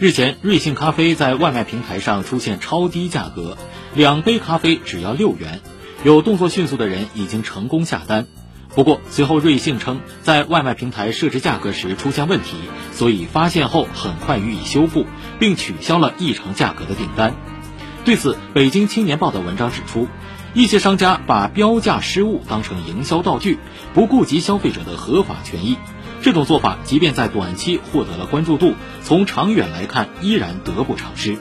日前，瑞幸咖啡在外卖平台上出现超低价格，两杯咖啡只要六元，有动作迅速的人已经成功下单。不过，随后瑞幸称在外卖平台设置价格时出现问题，所以发现后很快予以修复，并取消了异常价格的订单。对此，北京青年报的文章指出，一些商家把标价失误当成营销道具，不顾及消费者的合法权益。这种做法，即便在短期获得了关注度，从长远来看依然得不偿失。